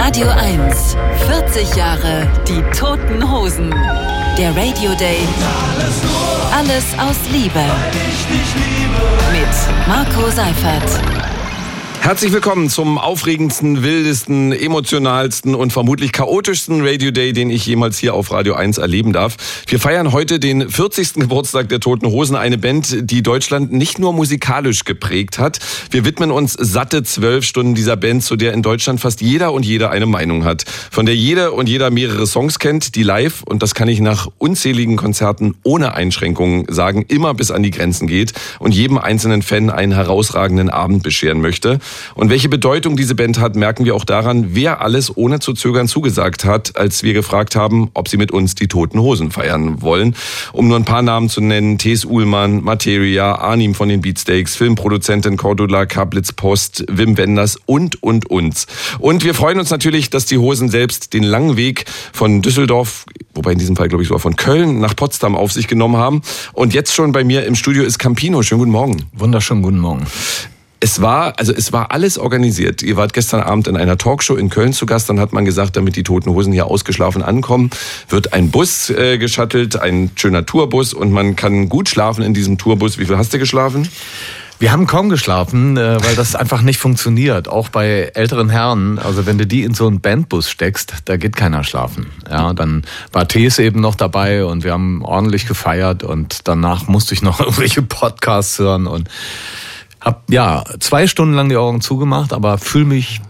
Radio 1, 40 Jahre die toten Hosen. Der Radio Day. Alles aus Liebe. Mit Marco Seifert. Herzlich willkommen zum aufregendsten, wildesten, emotionalsten und vermutlich chaotischsten Radio Day, den ich jemals hier auf Radio 1 erleben darf. Wir feiern heute den 40. Geburtstag der Toten Hosen, eine Band, die Deutschland nicht nur musikalisch geprägt hat. Wir widmen uns satte zwölf Stunden dieser Band, zu der in Deutschland fast jeder und jeder eine Meinung hat. Von der jeder und jeder mehrere Songs kennt, die live, und das kann ich nach unzähligen Konzerten ohne Einschränkungen sagen, immer bis an die Grenzen geht und jedem einzelnen Fan einen herausragenden Abend bescheren möchte. Und welche Bedeutung diese Band hat, merken wir auch daran, wer alles ohne zu zögern zugesagt hat, als wir gefragt haben, ob sie mit uns die Toten Hosen feiern wollen. Um nur ein paar Namen zu nennen, Thes Uhlmann, Materia, Arnim von den Beatsteaks, Filmproduzentin Cordula Kablitz Post, Wim Wenders und, und uns. Und wir freuen uns natürlich, dass die Hosen selbst den langen Weg von Düsseldorf, wobei in diesem Fall glaube ich sogar von Köln nach Potsdam auf sich genommen haben. Und jetzt schon bei mir im Studio ist Campino. Schönen guten Morgen. Wunderschönen guten Morgen es war, also es war alles organisiert. Ihr wart gestern Abend in einer Talkshow in Köln zu Gast. Dann hat man gesagt, damit die Toten Hosen hier ausgeschlafen ankommen, wird ein Bus äh, geschattelt, ein schöner Tourbus und man kann gut schlafen in diesem Tourbus. Wie viel hast du geschlafen? Wir haben kaum geschlafen, äh, weil das einfach nicht funktioniert. Auch bei älteren Herren. Also wenn du die in so einen Bandbus steckst, da geht keiner schlafen. Ja, dann war Tees eben noch dabei und wir haben ordentlich gefeiert und danach musste ich noch irgendwelche Podcasts hören und hab ja zwei Stunden lang die Augen zugemacht, aber fühle mich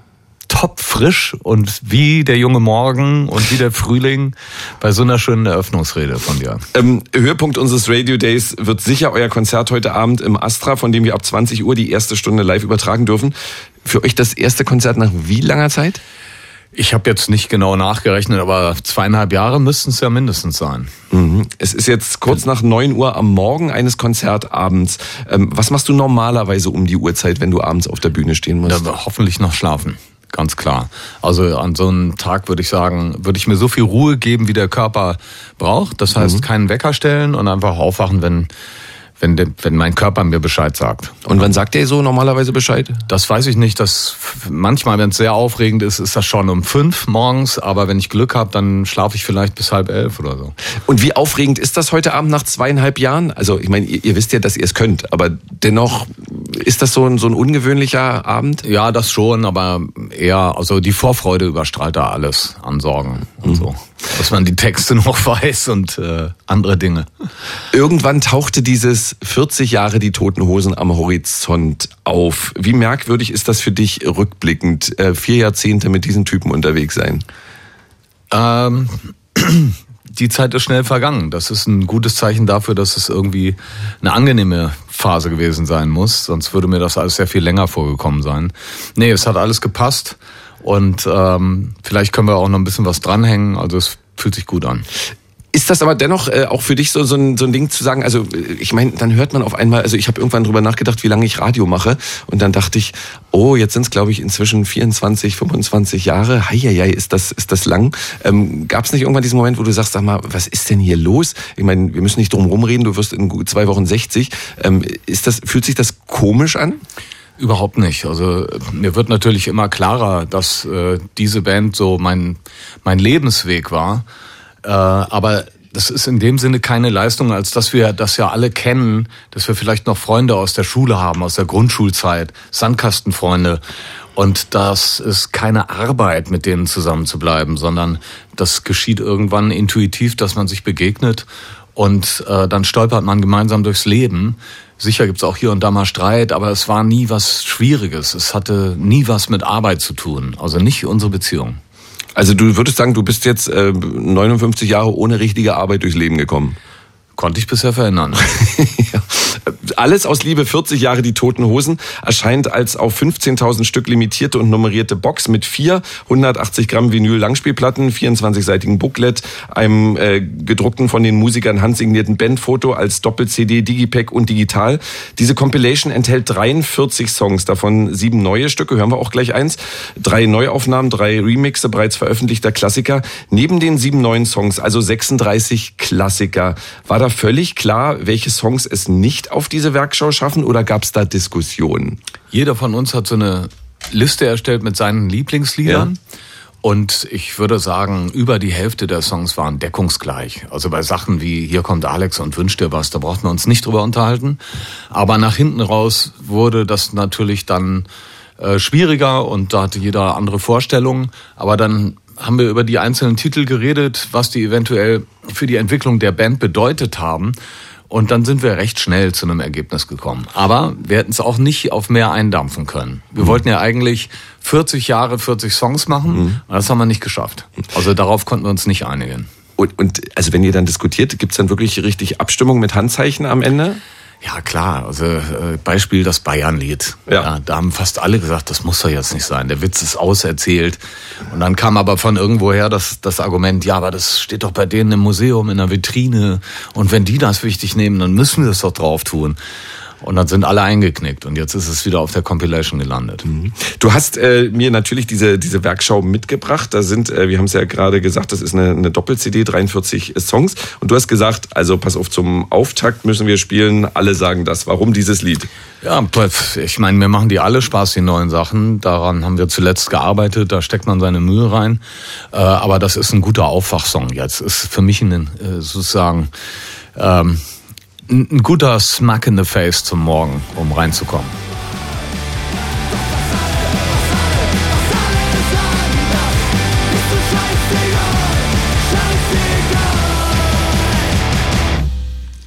top frisch und wie der junge Morgen und wie der Frühling bei so einer schönen Eröffnungsrede von dir. Ähm, Höhepunkt unseres Radio Days wird sicher euer Konzert heute Abend im Astra, von dem wir ab 20 Uhr die erste Stunde live übertragen dürfen. Für euch das erste Konzert nach wie langer Zeit? Ich habe jetzt nicht genau nachgerechnet, aber zweieinhalb Jahre müssten es ja mindestens sein. Mhm. Es ist jetzt kurz nach neun Uhr am Morgen eines Konzertabends. Ähm, was machst du normalerweise um die Uhrzeit, wenn du abends auf der Bühne stehen musst? Ja, hoffentlich noch schlafen. Ganz klar. Also an so einem Tag würde ich sagen, würde ich mir so viel Ruhe geben, wie der Körper braucht. Das heißt, mhm. keinen Wecker stellen und einfach aufwachen, wenn wenn, de, wenn mein Körper mir Bescheid sagt. Und wann sagt der so normalerweise Bescheid? Das weiß ich nicht. Das manchmal, wenn es sehr aufregend ist, ist das schon um fünf morgens. Aber wenn ich Glück habe, dann schlafe ich vielleicht bis halb elf oder so. Und wie aufregend ist das heute Abend nach zweieinhalb Jahren? Also ich meine, ihr, ihr wisst ja, dass ihr es könnt, aber dennoch ist das so ein, so ein ungewöhnlicher Abend? Ja, das schon, aber eher, also die Vorfreude überstrahlt da alles an Sorgen und mhm. so dass man die Texte noch weiß und äh, andere Dinge. Irgendwann tauchte dieses 40 Jahre die Toten Hosen am Horizont auf. Wie merkwürdig ist das für dich rückblickend, äh, vier Jahrzehnte mit diesen Typen unterwegs sein? Ähm, die Zeit ist schnell vergangen. Das ist ein gutes Zeichen dafür, dass es irgendwie eine angenehme Phase gewesen sein muss. Sonst würde mir das alles sehr viel länger vorgekommen sein. Nee, es hat alles gepasst. Und ähm, vielleicht können wir auch noch ein bisschen was dranhängen. Also es fühlt sich gut an. Ist das aber dennoch äh, auch für dich so, so, ein, so ein Ding zu sagen, also äh, ich meine, dann hört man auf einmal, also ich habe irgendwann drüber nachgedacht, wie lange ich Radio mache und dann dachte ich, oh, jetzt sind es glaube ich inzwischen 24, 25 Jahre, heieiei, ist das, ist das lang. Ähm, Gab es nicht irgendwann diesen Moment, wo du sagst, sag mal, was ist denn hier los? Ich meine, wir müssen nicht drum rumreden, du wirst in zwei Wochen 60. Ähm, ist das, fühlt sich das komisch an? Überhaupt nicht. Also mir wird natürlich immer klarer, dass äh, diese Band so mein, mein Lebensweg war. Äh, aber das ist in dem Sinne keine Leistung, als dass wir das ja alle kennen, dass wir vielleicht noch Freunde aus der Schule haben, aus der Grundschulzeit, Sandkastenfreunde. Und das ist keine Arbeit, mit denen zusammen zu bleiben, sondern das geschieht irgendwann intuitiv, dass man sich begegnet und äh, dann stolpert man gemeinsam durchs Leben. Sicher gibt's auch hier und da mal Streit, aber es war nie was Schwieriges. Es hatte nie was mit Arbeit zu tun. Also nicht unsere Beziehung. Also du würdest sagen, du bist jetzt äh, 59 Jahre ohne richtige Arbeit durchs Leben gekommen. Konnte ich bisher verändern. Alles aus Liebe 40 Jahre die Toten Hosen erscheint als auf 15.000 Stück limitierte und nummerierte Box mit vier 180 Gramm Vinyl Langspielplatten, 24-seitigen Booklet, einem äh, gedruckten von den Musikern handsignierten Bandfoto als Doppel-CD, Digipack und digital. Diese Compilation enthält 43 Songs, davon sieben neue Stücke, hören wir auch gleich eins, drei Neuaufnahmen, drei Remixe bereits veröffentlichter Klassiker. Neben den sieben neuen Songs, also 36 Klassiker. War da völlig klar, welche Songs es nicht auf diese Werkschau schaffen oder gab es da Diskussionen? Jeder von uns hat so eine Liste erstellt mit seinen Lieblingsliedern. Ja. Und ich würde sagen, über die Hälfte der Songs waren deckungsgleich. Also bei Sachen wie Hier kommt Alex und wünscht dir was, da brauchten wir uns nicht drüber unterhalten. Aber nach hinten raus wurde das natürlich dann äh, schwieriger und da hatte jeder andere Vorstellungen. Aber dann haben wir über die einzelnen Titel geredet, was die eventuell für die Entwicklung der Band bedeutet haben. Und dann sind wir recht schnell zu einem Ergebnis gekommen. Aber wir hätten es auch nicht auf mehr eindampfen können. Wir mhm. wollten ja eigentlich 40 Jahre, 40 Songs machen. Mhm. Und das haben wir nicht geschafft. Also darauf konnten wir uns nicht einigen. Und, und also wenn ihr dann diskutiert, gibt's dann wirklich richtig Abstimmung mit Handzeichen am Ende? Ja, klar. Also äh, Beispiel das Bayern-Lied. Ja. ja. Da haben fast alle gesagt, das muss doch jetzt nicht sein. Der Witz ist auserzählt. Und dann kam aber von irgendwoher das, das Argument, ja, aber das steht doch bei denen im Museum, in der Vitrine. Und wenn die das wichtig nehmen, dann müssen wir es doch drauf tun. Und dann sind alle eingeknickt und jetzt ist es wieder auf der Compilation gelandet. Mhm. Du hast äh, mir natürlich diese, diese Werkschau mitgebracht. Da sind, äh, wir haben es ja gerade gesagt, das ist eine, eine Doppel-CD, 43 Songs. Und du hast gesagt, also pass auf, zum Auftakt müssen wir spielen. Alle sagen das. Warum dieses Lied? Ja, ich meine, mir machen die alle Spaß, die neuen Sachen. Daran haben wir zuletzt gearbeitet, da steckt man seine Mühe rein. Äh, aber das ist ein guter Aufwachsong jetzt. Ist für mich ein, äh, sozusagen... Ähm, ein guter Smack in the Face zum Morgen, um reinzukommen.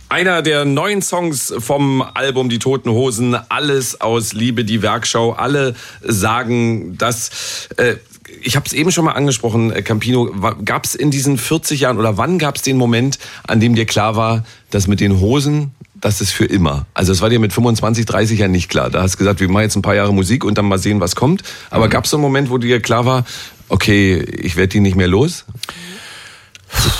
Einer der neuen Songs vom Album Die Toten Hosen, alles aus Liebe, die Werkschau. Alle sagen, dass äh, ich habe es eben schon mal angesprochen, äh, Campino, gab es in diesen 40 Jahren oder wann gab es den Moment, an dem dir klar war, dass mit den Hosen, das ist für immer. Also es war dir mit 25, 30 Jahren nicht klar. Da hast du gesagt, wir machen jetzt ein paar Jahre Musik und dann mal sehen, was kommt. Aber mhm. gab es so einen Moment, wo dir klar war, okay, ich werde die nicht mehr los?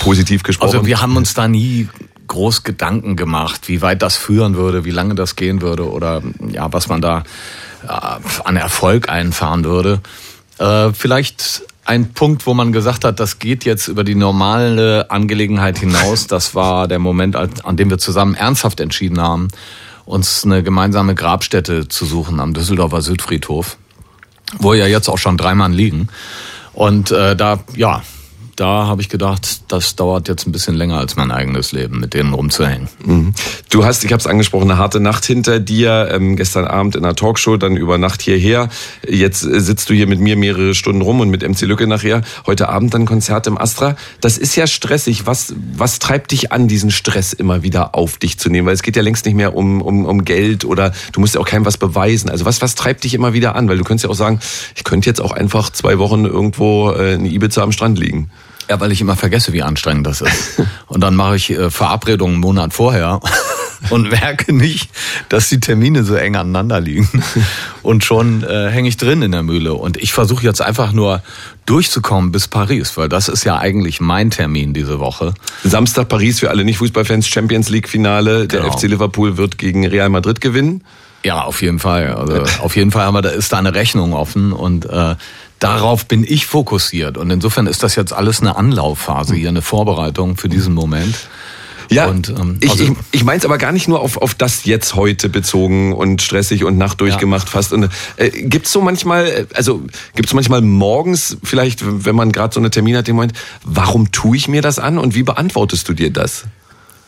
Positiv gesprochen. Also wir haben uns da nie groß Gedanken gemacht, wie weit das führen würde, wie lange das gehen würde oder ja, was man da äh, an Erfolg einfahren würde. Äh, vielleicht ein Punkt, wo man gesagt hat, das geht jetzt über die normale Angelegenheit hinaus. Das war der Moment, an dem wir zusammen ernsthaft entschieden haben, uns eine gemeinsame Grabstätte zu suchen am Düsseldorfer Südfriedhof, wo ja jetzt auch schon drei Mann liegen. Und äh, da, ja, da habe ich gedacht, das dauert jetzt ein bisschen länger als mein eigenes Leben, mit denen rumzuhängen. Mhm. Du hast, ich habe es angesprochen, eine harte Nacht hinter dir. Ähm, gestern Abend in einer Talkshow, dann über Nacht hierher. Jetzt äh, sitzt du hier mit mir mehrere Stunden rum und mit MC Lücke nachher. Heute Abend dann Konzert im Astra. Das ist ja stressig. Was, was treibt dich an, diesen Stress immer wieder auf dich zu nehmen? Weil es geht ja längst nicht mehr um, um, um Geld oder du musst ja auch keinem was beweisen. Also was, was treibt dich immer wieder an? Weil du könntest ja auch sagen, ich könnte jetzt auch einfach zwei Wochen irgendwo äh, in Ibiza am Strand liegen. Ja, weil ich immer vergesse, wie anstrengend das ist. Und dann mache ich äh, Verabredungen einen Monat vorher und merke nicht, dass die Termine so eng aneinander liegen. Und schon äh, hänge ich drin in der Mühle. Und ich versuche jetzt einfach nur durchzukommen bis Paris, weil das ist ja eigentlich mein Termin diese Woche. Samstag Paris für alle Nicht-Fußballfans, Champions League-Finale. Der genau. FC Liverpool wird gegen Real Madrid gewinnen. Ja, auf jeden Fall. Also auf jeden Fall haben wir, da ist da eine Rechnung offen und äh, darauf bin ich fokussiert. Und insofern ist das jetzt alles eine Anlaufphase hier, eine Vorbereitung für diesen Moment. Ja, und, ähm, ich, also, ich, ich meine es aber gar nicht nur auf, auf das jetzt heute bezogen und stressig und Nacht durchgemacht ja. fast. Und, äh, gibt es so manchmal, also gibt es manchmal morgens vielleicht, wenn man gerade so eine Termin hat, den Moment, warum tue ich mir das an und wie beantwortest du dir das?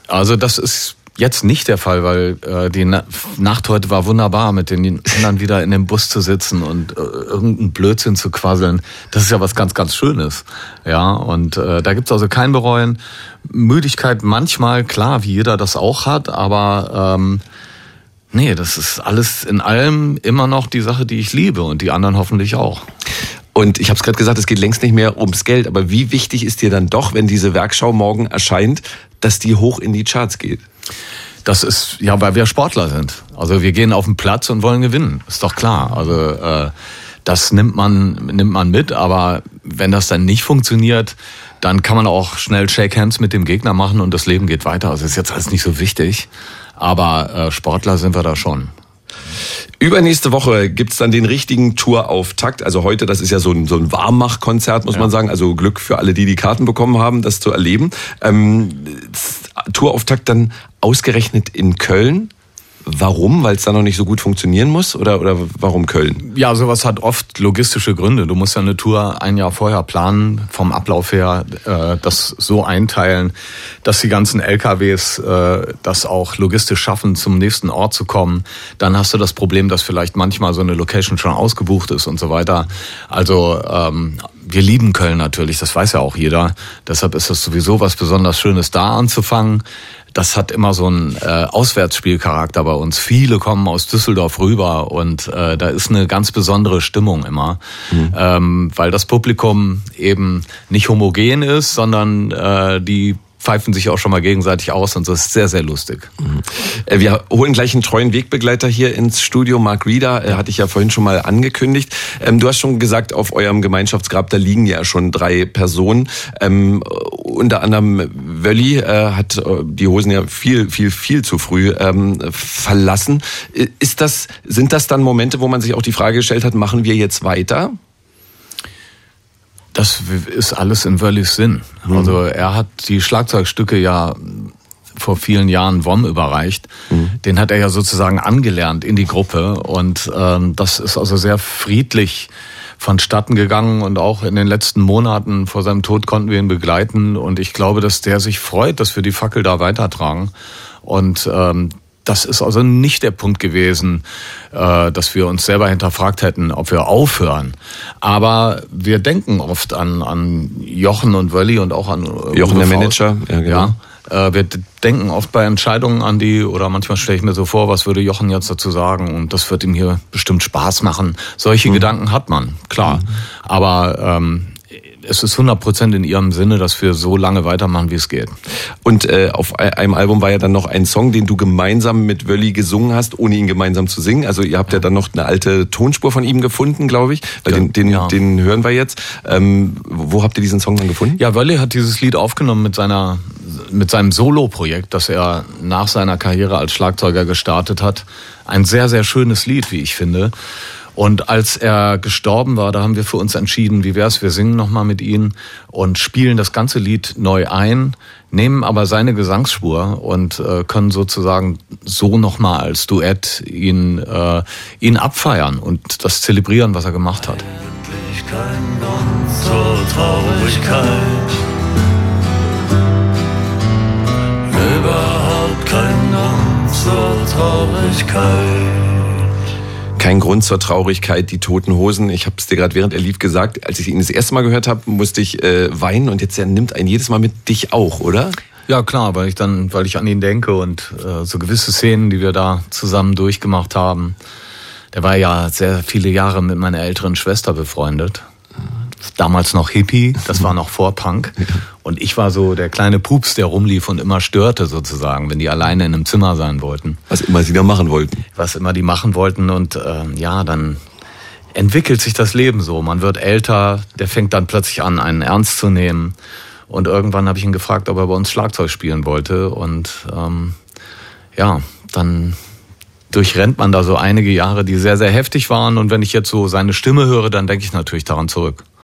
Also das ist Jetzt nicht der Fall, weil äh, die Na Nacht heute war wunderbar, mit den Kindern wieder in dem Bus zu sitzen und äh, irgendeinen Blödsinn zu quasseln. Das ist ja was ganz, ganz Schönes. Ja, und äh, da gibt's also kein Bereuen. Müdigkeit manchmal, klar, wie jeder das auch hat, aber ähm, nee, das ist alles in allem immer noch die Sache, die ich liebe und die anderen hoffentlich auch. Und ich habe es gerade gesagt, es geht längst nicht mehr ums Geld, aber wie wichtig ist dir dann doch, wenn diese Werkschau morgen erscheint, dass die hoch in die Charts geht? Das ist ja, weil wir Sportler sind. Also wir gehen auf den Platz und wollen gewinnen. Ist doch klar. Also äh, das nimmt man nimmt man mit. Aber wenn das dann nicht funktioniert, dann kann man auch schnell Shake Hands mit dem Gegner machen und das Leben geht weiter. Also ist jetzt alles nicht so wichtig. Aber äh, Sportler sind wir da schon. Übernächste Woche gibt's dann den richtigen Tourauftakt. Also heute, das ist ja so ein, so ein Warmmach-Konzert, muss ja. man sagen. Also Glück für alle, die die Karten bekommen haben, das zu erleben. Ähm, Tourauftakt dann ausgerechnet in Köln. Warum? Weil es da noch nicht so gut funktionieren muss? Oder, oder warum Köln? Ja, sowas hat oft logistische Gründe. Du musst ja eine Tour ein Jahr vorher planen, vom Ablauf her äh, das so einteilen, dass die ganzen LKWs äh, das auch logistisch schaffen, zum nächsten Ort zu kommen. Dann hast du das Problem, dass vielleicht manchmal so eine Location schon ausgebucht ist und so weiter. Also ähm, wir lieben Köln natürlich, das weiß ja auch jeder. Deshalb ist es sowieso was besonders Schönes, da anzufangen das hat immer so einen äh, Auswärtsspielcharakter bei uns. Viele kommen aus Düsseldorf rüber und äh, da ist eine ganz besondere Stimmung immer, mhm. ähm, weil das Publikum eben nicht homogen ist, sondern äh, die pfeifen sich auch schon mal gegenseitig aus und das ist sehr, sehr lustig. Mhm. Äh, wir holen gleich einen treuen Wegbegleiter hier ins Studio. Mark Rieder, ja. hatte ich ja vorhin schon mal angekündigt. Ähm, du hast schon gesagt, auf eurem Gemeinschaftsgrab, da liegen ja schon drei Personen. Ähm, unter anderem Wölli äh, hat äh, die Hosen ja viel, viel, viel zu früh ähm, verlassen. Ist das, sind das dann Momente, wo man sich auch die Frage gestellt hat, machen wir jetzt weiter? Das ist alles in Wörlis Sinn. Mhm. Also er hat die Schlagzeugstücke ja vor vielen Jahren WOM überreicht. Mhm. Den hat er ja sozusagen angelernt in die Gruppe und ähm, das ist also sehr friedlich vonstatten gegangen und auch in den letzten Monaten vor seinem Tod konnten wir ihn begleiten und ich glaube, dass der sich freut, dass wir die Fackel da weitertragen und ähm, das ist also nicht der Punkt gewesen, äh, dass wir uns selber hinterfragt hätten, ob wir aufhören. Aber wir denken oft an, an Jochen und Wölli und auch an äh, Jochen, der Manager. Ja, genau. ja, äh, wir denken oft bei Entscheidungen an die, oder manchmal stelle ich mir so vor, was würde Jochen jetzt dazu sagen und das wird ihm hier bestimmt Spaß machen. Solche mhm. Gedanken hat man, klar. Mhm. Aber ähm, es ist 100% in ihrem Sinne, dass wir so lange weitermachen, wie es geht. Und äh, auf einem Album war ja dann noch ein Song, den du gemeinsam mit Wölli gesungen hast, ohne ihn gemeinsam zu singen. Also ihr habt ja dann noch eine alte Tonspur von ihm gefunden, glaube ich. Ja, den, den, ja. den hören wir jetzt. Ähm, wo habt ihr diesen Song dann gefunden? Ja, Wölli hat dieses Lied aufgenommen mit seiner mit seinem Solo-Projekt, das er nach seiner Karriere als Schlagzeuger gestartet hat. Ein sehr, sehr schönes Lied, wie ich finde. Und als er gestorben war, da haben wir für uns entschieden, wie wär's, wir singen nochmal mit ihm und spielen das ganze Lied neu ein, nehmen aber seine Gesangsspur und äh, können sozusagen so nochmal als Duett ihn, äh, ihn abfeiern und das zelebrieren, was er gemacht hat. Eigentlich kein Grund zur Traurigkeit. Überhaupt kein Grund zur Traurigkeit kein Grund zur Traurigkeit, die toten Hosen. Ich habe es dir gerade während er lief gesagt, als ich ihn das erste Mal gehört habe, musste ich äh, weinen und jetzt er nimmt einen jedes Mal mit dich auch, oder? Ja klar, weil ich dann, weil ich an ihn denke und äh, so gewisse Szenen, die wir da zusammen durchgemacht haben. Der war ja sehr viele Jahre mit meiner älteren Schwester befreundet damals noch Hippie, das war noch vor Punk. Und ich war so der kleine Pups, der rumlief und immer störte sozusagen, wenn die alleine in einem Zimmer sein wollten. Was immer sie da machen wollten. Was immer die machen wollten. Und äh, ja, dann entwickelt sich das Leben so. Man wird älter, der fängt dann plötzlich an, einen ernst zu nehmen. Und irgendwann habe ich ihn gefragt, ob er bei uns Schlagzeug spielen wollte. Und ähm, ja, dann durchrennt man da so einige Jahre, die sehr, sehr heftig waren. Und wenn ich jetzt so seine Stimme höre, dann denke ich natürlich daran zurück.